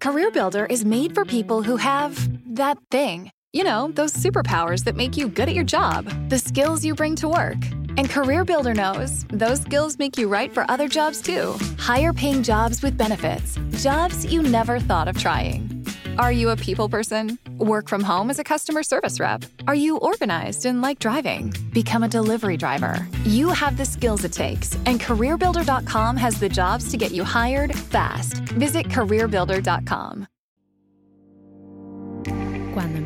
CareerBuilder is made for people who have that thing. You know, those superpowers that make you good at your job, the skills you bring to work. And Career Builder knows those skills make you right for other jobs too. Higher paying jobs with benefits, jobs you never thought of trying. Are you a people person? Work from home as a customer service rep? Are you organized and like driving? Become a delivery driver. You have the skills it takes, and CareerBuilder.com has the jobs to get you hired fast. Visit CareerBuilder.com.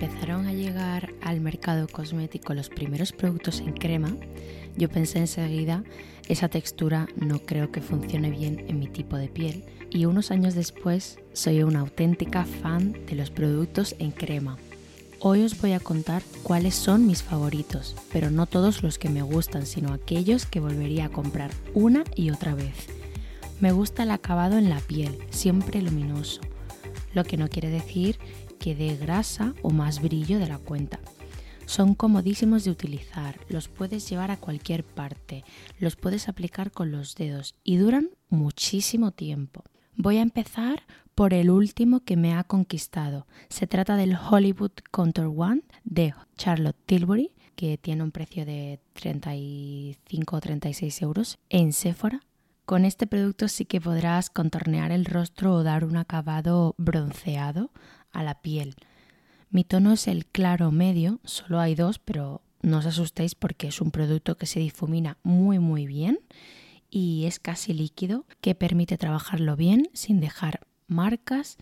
Empezaron a llegar al mercado cosmético los primeros productos en crema, yo pensé enseguida, esa textura no creo que funcione bien en mi tipo de piel. Y unos años después soy una auténtica fan de los productos en crema. Hoy os voy a contar cuáles son mis favoritos, pero no todos los que me gustan, sino aquellos que volvería a comprar una y otra vez. Me gusta el acabado en la piel, siempre luminoso, lo que no quiere decir que dé grasa o más brillo de la cuenta. Son comodísimos de utilizar, los puedes llevar a cualquier parte, los puedes aplicar con los dedos y duran muchísimo tiempo. Voy a empezar por el último que me ha conquistado. Se trata del Hollywood Contour One de Charlotte Tilbury, que tiene un precio de 35 o 36 euros en Sephora. Con este producto sí que podrás contornear el rostro o dar un acabado bronceado a la piel. Mi tono es el claro medio, solo hay dos, pero no os asustéis porque es un producto que se difumina muy muy bien y es casi líquido que permite trabajarlo bien sin dejar marcas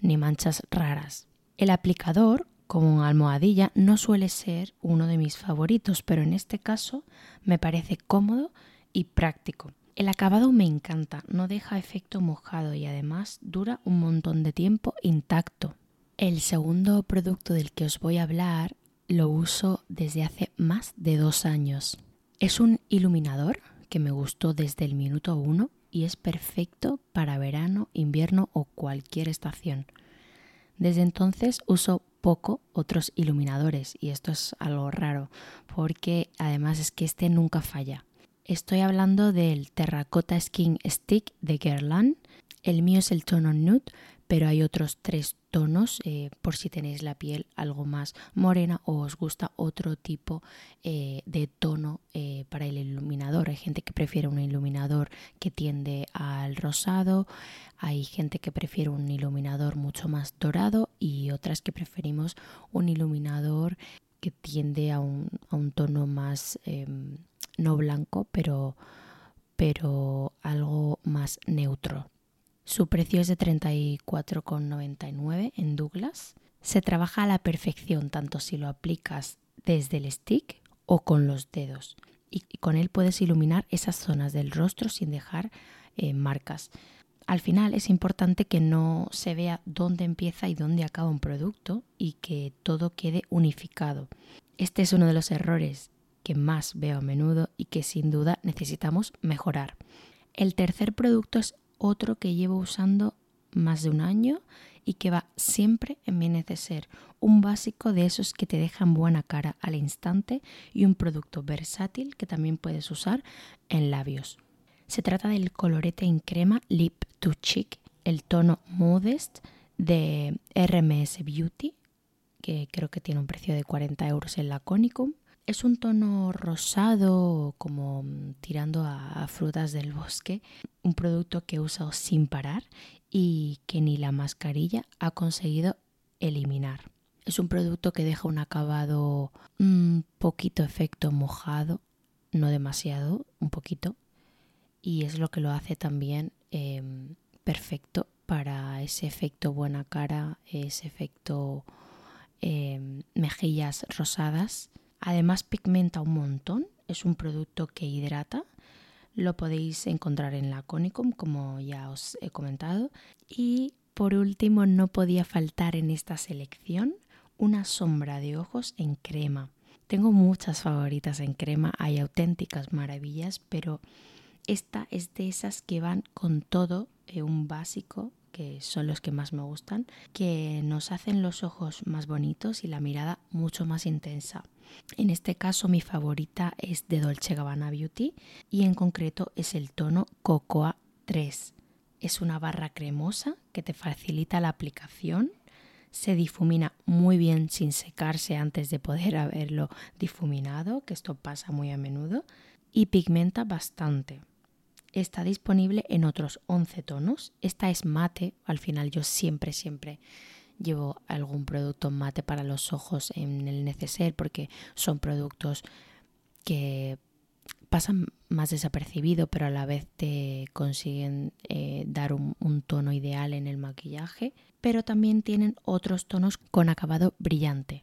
ni manchas raras. El aplicador, como almohadilla, no suele ser uno de mis favoritos, pero en este caso me parece cómodo y práctico. El acabado me encanta, no deja efecto mojado y además dura un montón de tiempo intacto. El segundo producto del que os voy a hablar lo uso desde hace más de dos años. Es un iluminador que me gustó desde el minuto uno y es perfecto para verano, invierno o cualquier estación. Desde entonces uso poco otros iluminadores y esto es algo raro porque además es que este nunca falla. Estoy hablando del Terracotta Skin Stick de Guerlain. El mío es el tono nude, pero hay otros tres tonos eh, por si tenéis la piel algo más morena o os gusta otro tipo eh, de tono eh, para el iluminador. Hay gente que prefiere un iluminador que tiende al rosado, hay gente que prefiere un iluminador mucho más dorado y otras que preferimos un iluminador que tiende a un, a un tono más em, no blanco, pero, pero algo más neutro. Su precio es de 34,99 en Douglas. Se trabaja a la perfección tanto si lo aplicas desde el stick o con los dedos. Y con él puedes iluminar esas zonas del rostro sin dejar eh, marcas. Al final es importante que no se vea dónde empieza y dónde acaba un producto y que todo quede unificado. Este es uno de los errores que más veo a menudo y que sin duda necesitamos mejorar. El tercer producto es otro que llevo usando más de un año y que va siempre en mi neceser. Un básico de esos que te dejan buena cara al instante y un producto versátil que también puedes usar en labios. Se trata del colorete en crema Lip to Cheek, el tono Modest de RMS Beauty, que creo que tiene un precio de 40 euros en la Conicum. Es un tono rosado, como tirando a, frutas del bosque, un producto que he usado sin parar y que ni la mascarilla ha conseguido eliminar. Es un producto que deja un acabado un poquito efecto mojado, no demasiado, un poquito, y es lo que lo hace también em, perfecto para ese efecto buena cara, ese efecto em, mejillas rosadas Además pigmenta un montón, es un producto que hidrata. Lo podéis encontrar en la Conicum, como ya os he comentado. Y por último, no podía faltar en esta selección una sombra de ojos en crema. Tengo muchas favoritas en crema, hay auténticas maravillas, pero esta es de esas que van con todo, eh, un básico que son los que más me gustan, que nos hacen los ojos más bonitos y la mirada mucho más intensa. En este caso mi favorita es de Dolce Gabbana Beauty y en concreto es el tono Cocoa 3. Es una barra cremosa que te facilita la aplicación, se difumina muy bien sin secarse antes de poder haberlo difuminado, que esto pasa muy a menudo, y pigmenta bastante está disponible en otros 11 tonos. Esta es mate, al final yo siempre, siempre llevo algún producto mate para los ojos en el neceser porque son productos que pasan más desapercibido pero a la vez te consiguen eh, dar un, un tono ideal en el maquillaje. Pero también tienen otros tonos con acabado brillante.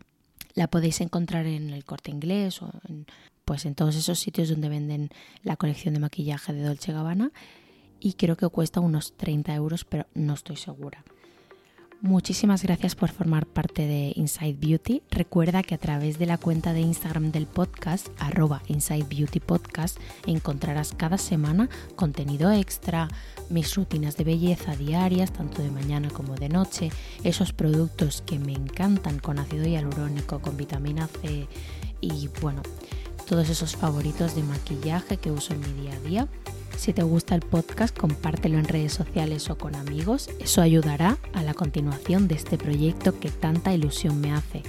La podéis encontrar en el corte inglés o en pues en todos esos sitios donde venden la colección de maquillaje de Dolce Gabbana y creo que cuesta unos 30 euros, pero no estoy segura. Muchísimas gracias por formar parte de Inside Beauty. Recuerda que a través de la cuenta de Instagram del podcast, arroba Inside Beauty Podcast, encontrarás cada semana contenido extra, mis rutinas de belleza diarias, tanto de mañana como de noche, esos productos que me encantan con ácido hialurónico, con vitamina C y bueno, todos esos favoritos de maquillaje que uso en mi día a día. Si te gusta el podcast, compártelo en redes sociales o con amigos. Eso ayudará a la continuación de este proyecto que tanta ilusión me hace.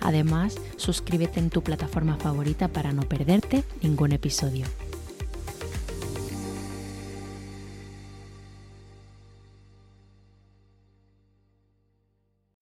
Además, suscríbete en tu plataforma favorita para no perderte ningún episodio.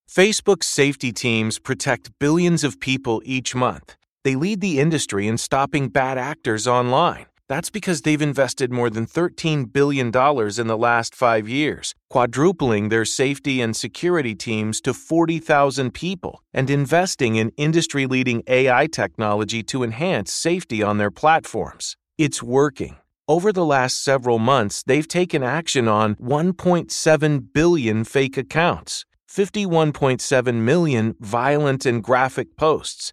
Facebook's safety teams protect billions of people each month. They lead the industry in stopping bad actors online. That's because they've invested more than $13 billion in the last five years, quadrupling their safety and security teams to 40,000 people, and investing in industry leading AI technology to enhance safety on their platforms. It's working. Over the last several months, they've taken action on 1.7 billion fake accounts 51.7 million violent and graphic posts,